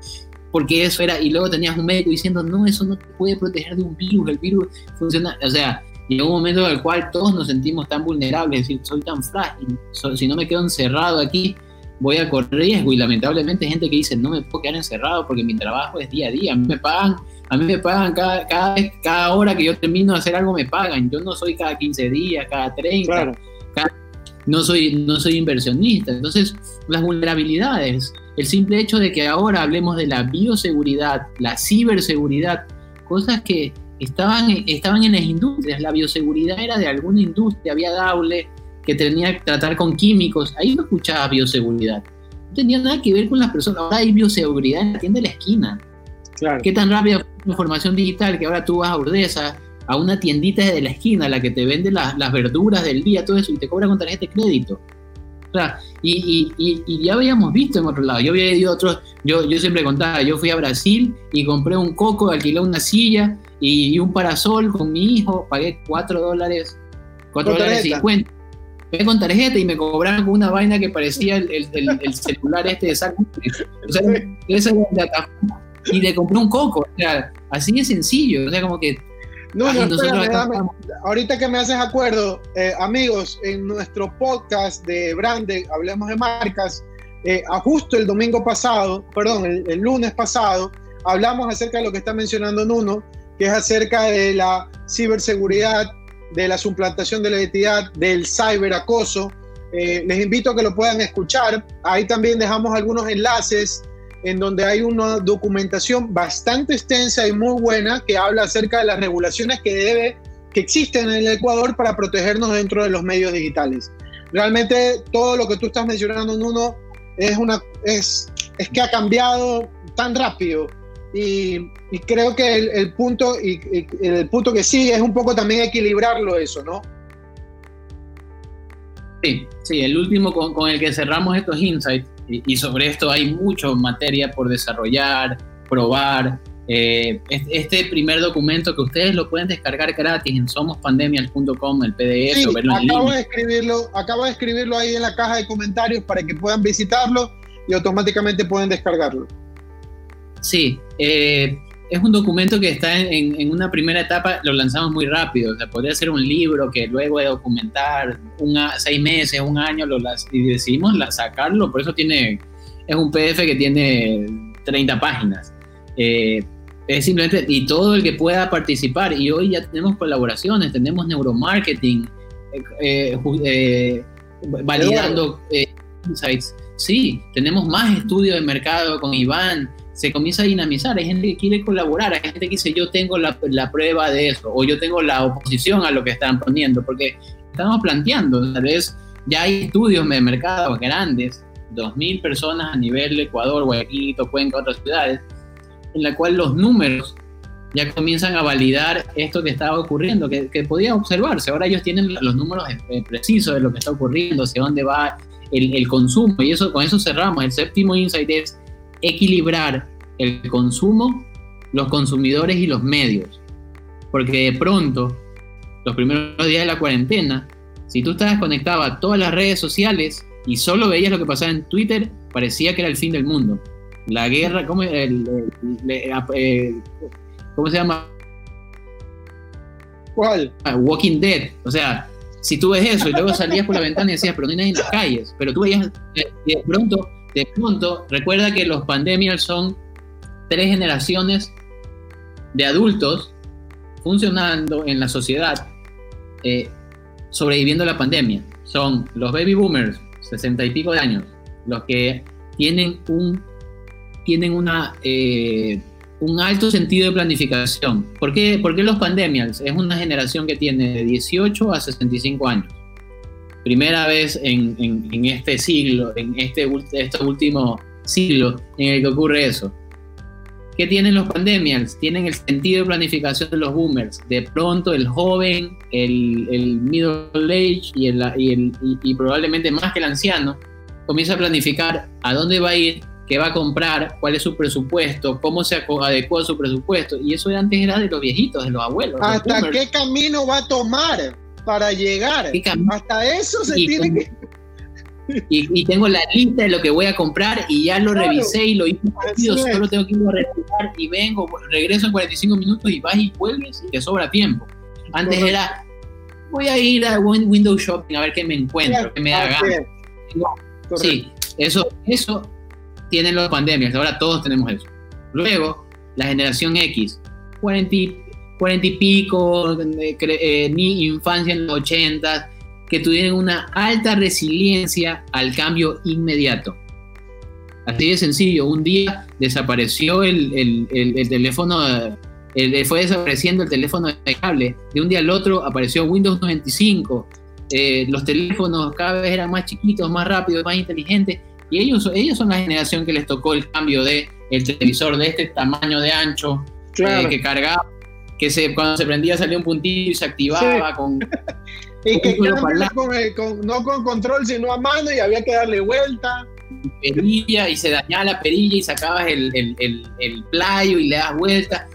porque eso era, y luego tenías un médico diciendo, no, eso no te puede proteger de un virus, el virus funciona, o sea, llegó un momento en el cual todos nos sentimos tan vulnerables, es decir, soy tan frágil, si no me quedo encerrado aquí, voy a correr riesgo, y lamentablemente hay gente que dice, no me puedo quedar encerrado porque mi trabajo es día a día, a mí me pagan, a mí me pagan cada, cada, cada hora que yo termino de hacer algo me pagan, yo no soy cada 15 días, cada 30, no, soy, no soy inversionista, entonces las vulnerabilidades, el simple hecho de que ahora hablemos de la bioseguridad, la ciberseguridad, cosas que estaban, estaban en las industrias. La bioseguridad era de alguna industria, había Daule que tenía que tratar con químicos. Ahí no escuchaba bioseguridad. No tenía nada que ver con las personas. Ahora hay bioseguridad en la tienda de la esquina. Claro. ¿Qué tan rápida fue la información digital que ahora tú vas a Urdesa, a una tiendita de la esquina, la que te vende las verduras del día, todo eso, y te cobra con tarjeta de crédito? y, y, ya habíamos visto en otro lado. Yo había ido a otros, yo, yo siempre contaba, yo fui a Brasil y compré un coco, alquilé una silla y, un parasol con mi hijo, pagué 4 dólares, 4 dólares 50. Pagué con tarjeta y me cobraron con una vaina que parecía el, el, celular este de saco. O sea, esa y le compré un coco. O sea, así de sencillo. O sea, como que no, no, ahorita que me haces acuerdo, eh, amigos, en nuestro podcast de Brande, Hablemos de Marcas, eh, justo el domingo pasado, perdón, el, lunes pasado, hablamos acerca de lo que está mencionando Nuno, que es acerca de la ciberseguridad, de la suplantación de la identidad, del ciberacoso. Eh, les invito a que lo puedan escuchar. Ahí también dejamos algunos enlaces en donde hay una documentación bastante extensa y muy buena que habla acerca de las regulaciones que debe que existen en el Ecuador para protegernos dentro de los medios digitales. realmente todo lo que tú estás mencionando en uno es, una, es, es que ha cambiado tan rápido y, creo que el, punto, y, el punto que sigue es un poco también equilibrarlo eso, ¿no? Sí, sí, el último con, el que cerramos estos insights, y, sobre esto hay mucho materia por desarrollar, probar. Eh, este primer documento que ustedes lo pueden descargar gratis en somospandemial.com, el PDF, sí, acabo de escribirlo, acabo de escribirlo ahí en la caja de comentarios para que puedan visitarlo y automáticamente pueden descargarlo. Sí, eh, es un documento que está en, una primera etapa, lo lanzamos muy rápido, o sea, podría ser un libro que luego de documentar seis meses, un año, lo, y decidimos sacarlo, por eso tiene, es un PDF que tiene 30 páginas. Eh, es simplemente, y todo el que pueda participar, y hoy ya tenemos colaboraciones, tenemos neuromarketing, eh, validando insights. Sí, tenemos más estudios de mercado con Iván, se comienza a dinamizar. Hay gente que quiere colaborar, hay gente que dice yo tengo la, prueba de eso o yo tengo la oposición a lo que están poniendo, porque estamos planteando, tal vez ya hay estudios de mercado grandes, 2.000 personas a nivel Ecuador, Guayaquil, Cuenca, otras ciudades, en la cual los números ya comienzan a validar esto que estaba ocurriendo, que, podía observarse. Ahora ellos tienen los números eh, precisos de lo que está ocurriendo, hacia dónde va el, el consumo, y eso con eso cerramos. El séptimo insight es equilibrar el consumo, los consumidores y los medios. Porque de pronto, los primeros días de la cuarentena, si tú estabas conectado a todas las redes sociales y solo veías lo que pasaba en Twitter, parecía que era el fin del mundo. La guerra, ¿cómo, el, eh, ¿cómo se llama? ¿Cuál? Ah, Walking Dead. O sea, si tú ves eso y luego salías por la ventana y decías, pero no hay nadie en las calles, pero tú veías, de pronto de pronto, recuerda que los pandemials son tres generaciones de adultos funcionando en la sociedad, eh, sobreviviendo a la pandemia. Son los baby boomers, sesenta y pico de años, los que tienen un, tienen una, eh, un alto sentido de planificación. ¿Por qué, ¿Por qué los pandemials? Es una generación que tiene de 18 a 65 años primera vez en, en, este siglo, en este, este último siglo en el que ocurre eso. ¿Qué tienen los pandemias? Tienen el sentido de planificación de los boomers. De pronto el joven, el, el middle age y, el, y, el, y, probablemente más que el anciano comienza a planificar a dónde va a ir, qué va a comprar, cuál es su presupuesto, cómo se adecua a su presupuesto. Y eso antes era de los viejitos, de los abuelos. ¿Hasta qué camino va a tomar? Para llegar. Hasta eso se tiene que... Y, tengo la lista de lo que voy a comprar y ya lo revisé y lo hice rápido, solo tengo que ir a retirar y vengo, regreso en 45 minutos y vas y vuelves y te sobra tiempo. Antes era, voy a ir a Windows Shopping a ver qué me encuentro, qué me da gana. Sí, eso, eso tienen las pandemias, ahora todos tenemos eso. Luego, la generación X, 40 cuarenta y pico, eh, ni infancia en los ochentas, que tuvieron una alta resiliencia al cambio inmediato. Así de sencillo, un día desapareció el, el, teléfono, fue desapareciendo el teléfono de cable, de un día al otro apareció Windows 95, eh, los teléfonos cada vez eran más chiquitos, más rápidos, más inteligentes, y ellos, ellos son la generación que les tocó el cambio de el televisor de este tamaño de ancho, eh, que cargaba que se, cuando se prendía salía un puntillo y se activaba con... y que con, no con control, sino a mano y había que darle vuelta. Perilla y se dañaba la perilla y sacabas el, el, el, playo y le das vuelta.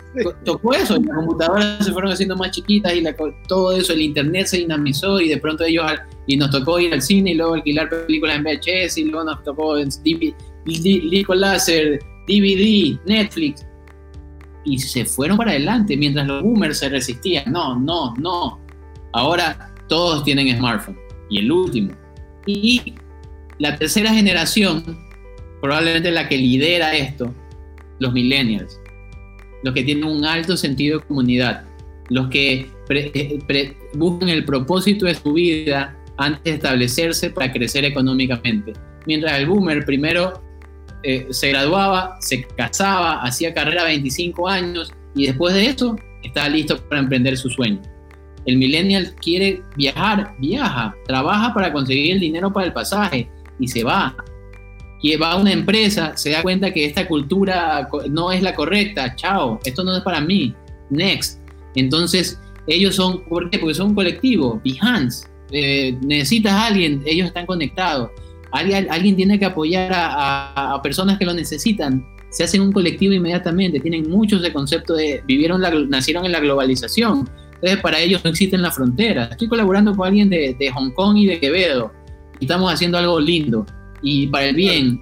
Tocó eso, las computadoras se fueron haciendo más chiquitas y todo eso, el internet se dinamizó y de pronto ellos, y nos tocó ir al cine y luego alquilar películas en VHS y luego nos tocó disco láser, DVD, Netflix y se fueron para adelante mientras los boomers se resistían. No, no, no. Ahora todos tienen smartphone. Y el último. Y la tercera generación, probablemente la que lidera esto, los millennials. Los que tienen un alto sentido de comunidad. Los que eh, buscan el propósito de su vida antes de establecerse para crecer económicamente. Mientras el boomer primero eh, se graduaba, se casaba, hacía carrera a 25 años y después de eso estaba listo para emprender su sueño. El millennial quiere viajar, viaja, trabaja para conseguir el dinero para el pasaje y se va. Y a una empresa, se da cuenta que esta cultura no es la correcta, chao, esto no es para mí, next. Entonces, ellos son, ¿por qué? Porque son un colectivo, Behance. Eh, necesitas a alguien, ellos están conectados. Alguien, alguien tiene que apoyar a, personas que lo necesitan. Se hacen un colectivo inmediatamente, tienen muchos de concepto de, vivieron la, nacieron en la globalización. Entonces, para ellos no existen las fronteras. Estoy colaborando con alguien de, de Hong Kong y de Quevedo. Y estamos haciendo algo lindo y para el bien.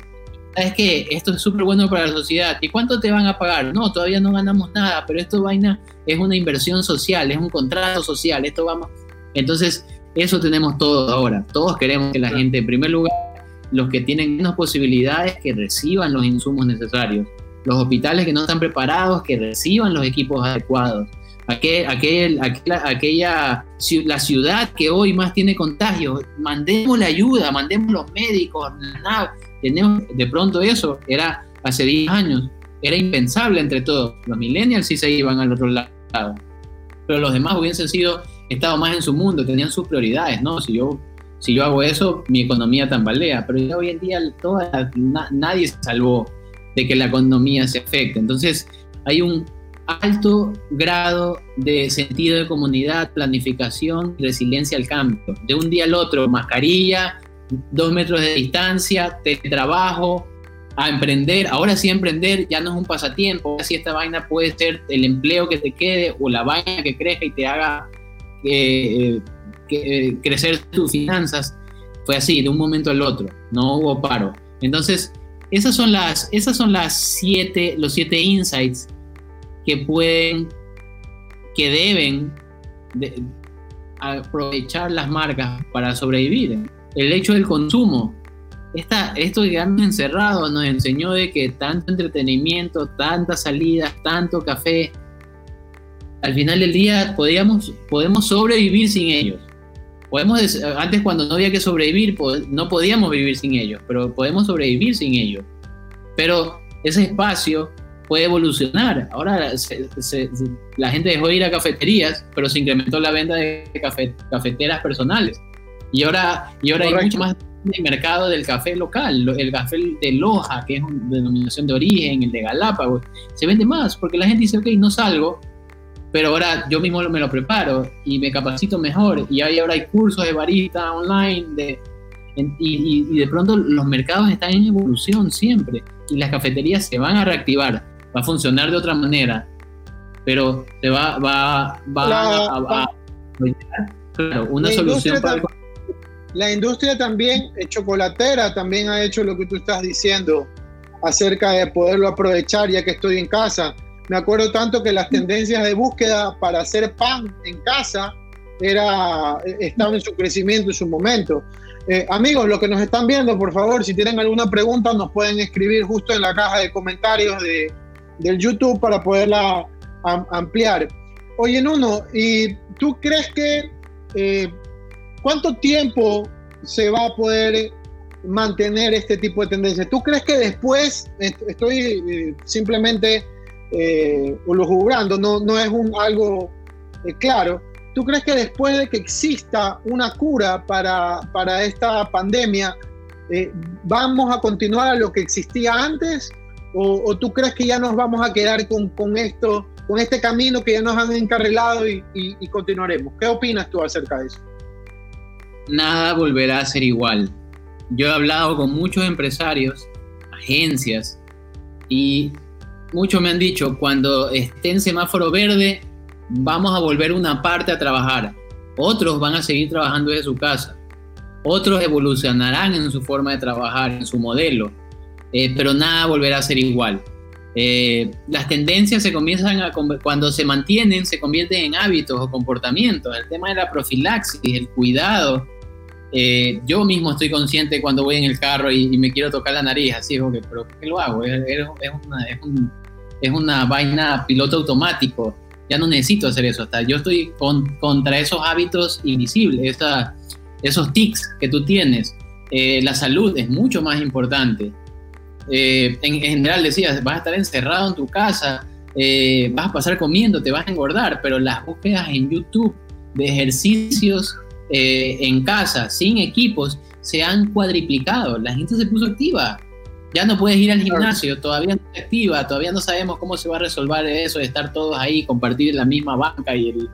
¿Sabes qué? Esto es súper bueno para la sociedad. ¿Y cuánto te van a pagar? No, todavía no ganamos nada, pero esto vaina es una inversión social, es un contrato social. Esto vamos. Entonces, eso tenemos todo ahora. Todos queremos que la gente, en primer lugar, los que tienen menos posibilidades, que reciban los insumos necesarios. Los hospitales que no están preparados, que reciban los equipos adecuados aquel, aquel, aquella, la ciudad que hoy más tiene contagios, mandemos la ayuda, mandemos los médicos. Tenemos, de pronto eso era hace 10 años, era impensable entre todos. Los millennials sí se iban al otro lado, pero los demás hubiesen sido, estado más en su mundo, tenían sus prioridades, ¿no? Si yo, si yo hago eso, mi economía tambalea, pero ya hoy en día toda, nadie se salvó de que la economía se afecte. Entonces, hay un, alto grado de sentido de comunidad, planificación resiliencia al cambio. De un día al otro, mascarilla, dos metros de distancia, trabajo, a emprender. Ahora sí emprender ya no es un pasatiempo, ahora sí esta vaina puede ser el empleo que te quede o la vaina que crezca y te haga eh, eh, crecer tus finanzas. Fue así, de un momento al otro, no hubo paro. Entonces, esas son las, esas son las siete, los siete insights que pueden, que deben aprovechar las marcas para sobrevivir. El hecho del consumo. Esta, esto de quedarnos encerrados nos enseñó de que tanto entretenimiento, tantas salidas, tanto café, al final del día podíamos, podemos sobrevivir sin ellos. Podemos, antes cuando no había que sobrevivir, no podíamos vivir sin ellos, pero podemos sobrevivir sin ellos. Pero ese espacio puede evolucionar. Ahora la gente dejó de ir a cafeterías, pero se incrementó la venta de cafeteras personales. Y ahora, y ahora hay mucho más de mercado del café local, el café de Loja, que es una denominación de origen, el de Galápagos, se vende más porque la gente dice, ok, no salgo, pero ahora yo mismo me lo preparo y me capacito mejor. Y ahora hay cursos de barista online, de, y, y de pronto los mercados están en evolución siempre y las cafeterías se van a reactivar va a funcionar de otra manera, pero se va, va, va a, claro, una solución para... La industria también, eh, chocolatera, también ha hecho lo que tú estás diciendo acerca de poderlo aprovechar ya que estoy en casa. Me acuerdo tanto que las tendencias de búsqueda para hacer pan en casa era, eh, estaban en su crecimiento en su momento. Eh, amigos, los que nos están viendo, por favor, si tienen alguna pregunta, nos pueden escribir justo en la caja de comentarios de, del YouTube para poderla ampliar. Oye, Nuno, ¿y tú crees que eh, cuánto tiempo se va a poder mantener este tipo de tendencia? ¿Tú crees que después, estoy simplemente eh, lo jugando, no, no es un, algo eh, claro, ¿tú crees que después de que exista una cura para, para esta pandemia, vamos a continuar a lo que existía antes? O, tú crees que ya nos vamos a quedar con, con, esto, con este camino que ya nos han encarrilado y, y, continuaremos? ¿Qué opinas tú acerca de eso? Nada volverá a ser igual. Yo he hablado con muchos empresarios, agencias, y muchos me han dicho, cuando esté en semáforo verde, vamos a volver una parte a trabajar. Otros van a seguir trabajando desde su casa. Otros evolucionarán en su forma de trabajar, en su modelo eh, pero nada volverá a ser igual. Eh, las tendencias se comienzan a, cuando se mantienen, se convierten en hábitos o comportamientos. El tema de la profilaxis, el cuidado. Eh, yo mismo estoy consciente cuando voy en el carro y, me quiero tocar la nariz, así, que, pero ¿qué lo hago? Es, es, es una vaina piloto automático. Ya no necesito hacer eso. Hasta yo estoy contra esos hábitos invisibles, esos tics que tú tienes. la salud es mucho más importante. Eh, en, general decías, vas a estar encerrado en tu casa, eh, vas a pasar comiendo, te vas a engordar, pero las búsquedas en YouTube de ejercicios eh, en casa, sin equipos, se han cuadriplicado. La gente se puso activa. Ya no puedes ir al gimnasio, todavía no se activa, todavía no sabemos cómo se va a resolver eso de estar todos ahí, compartir la misma banca y el...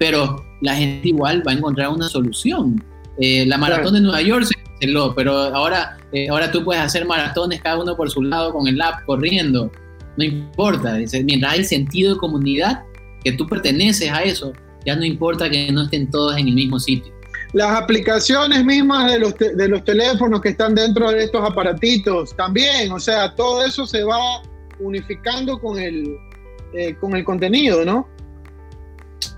Pero la gente igual va a encontrar una solución. Eh, la maratón de Nueva York se canceló, pero ahora, eh, ahora tú puedes hacer maratones cada uno por su lado con el app corriendo. No importa, mientras hay sentido de comunidad, que tú perteneces a eso, ya no importa que no estén todos en el mismo sitio. Las aplicaciones mismas de los, de los teléfonos que están dentro de estos aparatitos también, o sea, todo eso se va unificando con el, eh, con el contenido, ¿no?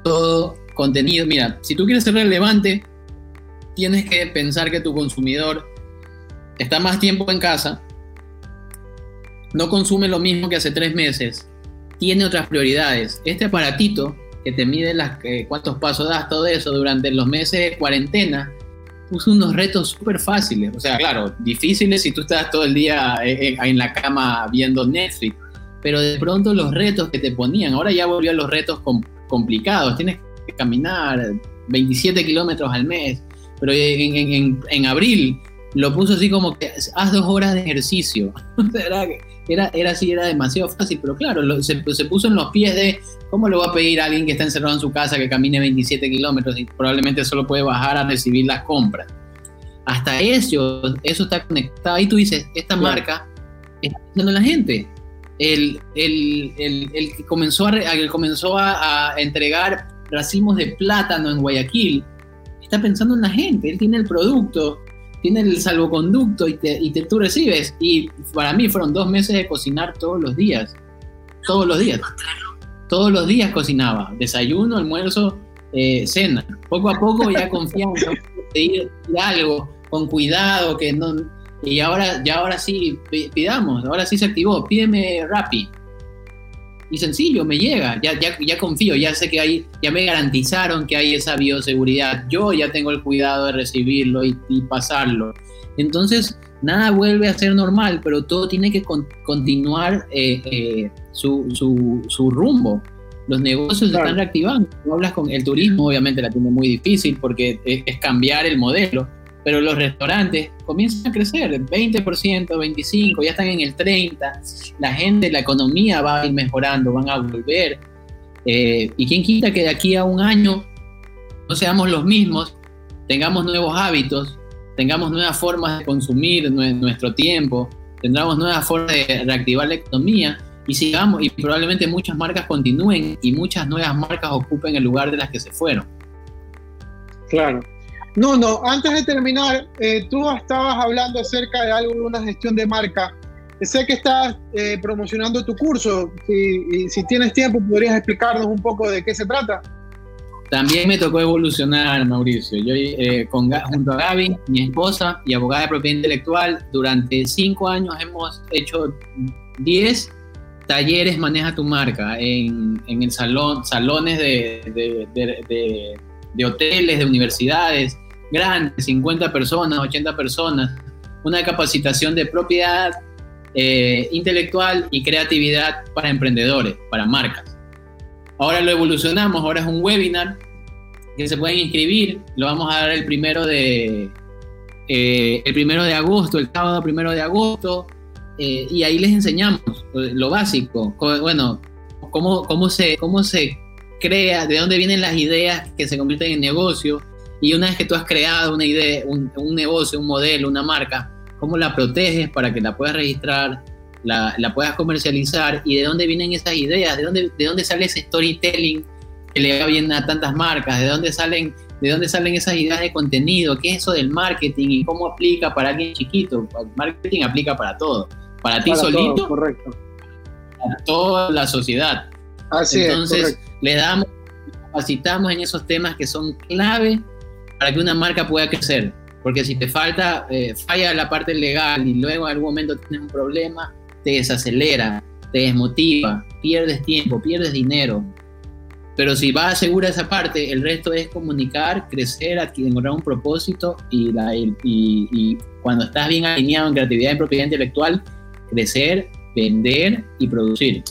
Todo contenido, mira, si tú quieres ser relevante, tienes que pensar que tu consumidor está más tiempo en casa, no consume lo mismo que hace tres meses, tiene otras prioridades. Este aparatito que te mide las, cuántos pasos das, todo eso, durante los meses de cuarentena, puso unos retos súper fáciles. O sea, claro, difíciles si tú estás todo el día eh, eh, en la cama viendo Netflix, pero de pronto los retos que te ponían, ahora ya volvió a los retos complicados, tienes que caminar 27 kilómetros al mes, pero en, en, abril lo puso así como que haz dos horas de ejercicio. era, era, era así, era demasiado fácil, pero claro, se, se, puso en los pies de cómo le va a pedir a alguien que está encerrado en su casa que camine 27 kilómetros y probablemente solo puede bajar a recibir las compras. Hasta eso, eso está conectado. Ahí tú dices, esta marca está pensando en la gente. El, el, el, el que comenzó, a, el comenzó a, a entregar racimos de plátano en Guayaquil, está pensando en la gente, él tiene el producto, tiene el salvoconducto y, te, y te, tú recibes. Y para mí fueron dos meses de cocinar todos los días, todos los días. Todos los días cocinaba, desayuno, almuerzo, eh, cena. Poco a poco ya confiamos en pedir algo con cuidado, que no... Y ahora, ya ahora sí pidamos, ahora sí se activó, pídeme Rappi y sencillo, me llega, ya, ya, ya confío, ya sé que hay, ya me garantizaron que hay esa bioseguridad, yo ya tengo el cuidado de recibirlo y, pasarlo. Entonces, nada vuelve a ser normal, pero todo tiene que continuar eh, eh, su, su, su, rumbo. Los negocios se están reactivando. Tú hablas con el turismo, obviamente la tiene muy difícil porque es cambiar el modelo pero los restaurantes comienzan a crecer, 20%, 25%, ya están en el 30%, la gente, la economía va a ir mejorando, van a volver. Eh, y quién quita que de aquí a un año no seamos los mismos, tengamos nuevos hábitos, tengamos nuevas formas de consumir nuestro tiempo, tendremos nuevas formas de reactivar la economía y sigamos, y probablemente muchas marcas continúen y muchas nuevas marcas ocupen el lugar de las que se fueron. Claro. No, no, antes de terminar, eh, tú estabas hablando acerca de algo una gestión de marca. Sé que estás eh, promocionando tu curso. y si tienes tiempo, ¿podrías explicarnos un poco de qué se trata? También me tocó evolucionar, Mauricio. Yo, eh, con, junto a Gaby, mi esposa y abogada de propiedad intelectual, durante cinco años hemos hecho 10 talleres Maneja tu marca en, en el salón, salones de hoteles, de universidades, grandes, 50 personas, 80 personas, una capacitación de propiedad eh, intelectual y creatividad para emprendedores, para marcas. Ahora lo evolucionamos, ahora es un webinar que se pueden inscribir, lo vamos a dar el primero de, eh, el primero de agosto, el sábado primero de agosto, eh, y ahí les enseñamos lo básico, bueno, cómo, cómo, se, cómo se crea, de dónde vienen las ideas que se convierten en negocio, y una vez que tú has creado una idea, un, negocio, un modelo, una marca, ¿cómo la proteges para que la puedas registrar, la, la, puedas comercializar? ¿Y de dónde vienen esas ideas? ¿De dónde, ¿De dónde sale ese storytelling que le va bien a tantas marcas? ¿De dónde salen, de dónde salen esas ideas de contenido? ¿Qué es eso del marketing y cómo aplica para alguien chiquito? El marketing aplica para todo. Para ti solito, correcto. para toda la sociedad. Así Entonces, le damos, capacitamos en esos temas que son clave para que una marca pueda crecer. Porque si te falta, eh, falla la parte legal y luego en algún momento tienes un problema, te desacelera, te desmotiva, pierdes tiempo, pierdes dinero. Pero si vas asegura esa parte, el resto es comunicar, crecer, encontrar un propósito y, la, y, y cuando estás bien alineado en creatividad y propiedad intelectual, crecer, vender y producir.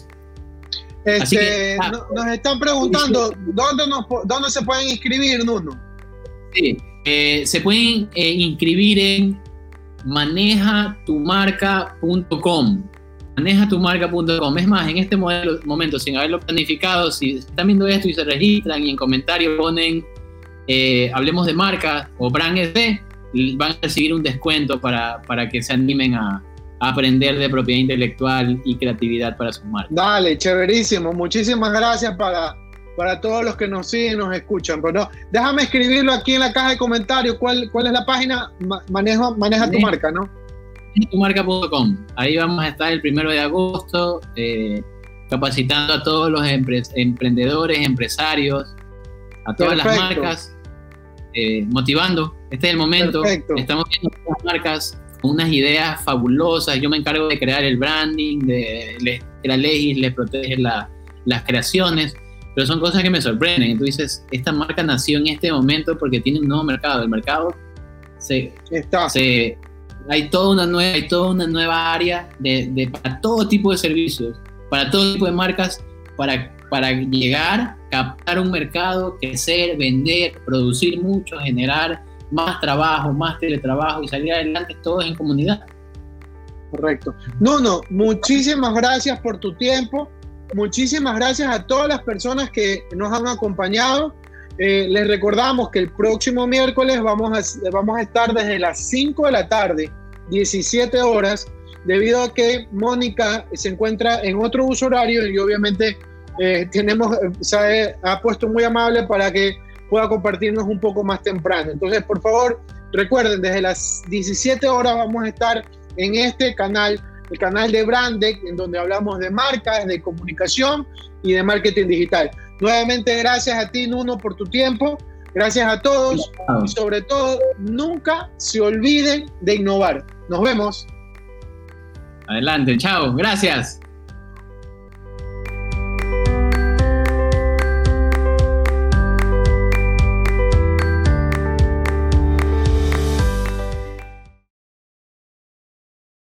Este, nos están preguntando, ¿dónde, ¿dónde se pueden inscribir, Nuno? Sí, eh, se pueden eh, inscribir en manejatumarca.com. Manejatumarca.com. Es más, en este momento, sin haberlo planificado, si están viendo esto y se registran y en comentarios ponen eh, hablemos de marca o brand SD, van a recibir un descuento para, para que se animen a, aprender de propiedad intelectual y creatividad para sus marcas. Dale, chéverísimo. Muchísimas gracias para, para todos los que nos siguen, nos escuchan. Pero déjame escribirlo aquí en la caja de comentarios. ¿Cuál, cuál es la página? Maneja, maneja tu marca, ¿no? tumarca.com. Ahí vamos a estar el primero de agosto eh, capacitando a todos los emprendedores, empresarios, a todas las marcas, eh, motivando. Este es el momento. Estamos viendo las marcas unas ideas fabulosas. Yo me encargo de crear el branding, de, que la ley les protege las creaciones pero son cosas que me sorprenden. Tú dices, esta marca nació en este momento porque tiene un nuevo mercado. El mercado se, Está. se hay toda una nueva, hay toda una nueva área de, de, para todo tipo de servicios, para todo tipo de marcas, para, para llegar, captar un mercado, crecer, vender, producir mucho, generar más trabajo, más teletrabajo y salir adelante todos en comunidad. Correcto. No, no, muchísimas gracias por tu tiempo. Muchísimas gracias a todas las personas que nos han acompañado. Eh, les recordamos que el próximo miércoles vamos a, vamos a estar desde las 5 de la tarde, 17 horas, debido a que Mónica se encuentra en otro uso horario y obviamente eh, tenemos, se ha puesto muy amable para que pueda compartirnos un poco más temprano. Entonces, por favor, recuerden, desde las 17 horas vamos a estar en este canal el canal de Brandec, en donde hablamos de marcas, de comunicación y de marketing digital. Nuevamente, gracias a ti, Nuno, por tu tiempo. Gracias a todos y sobre todo, nunca se olviden de innovar. Nos vemos. Adelante, chao, gracias.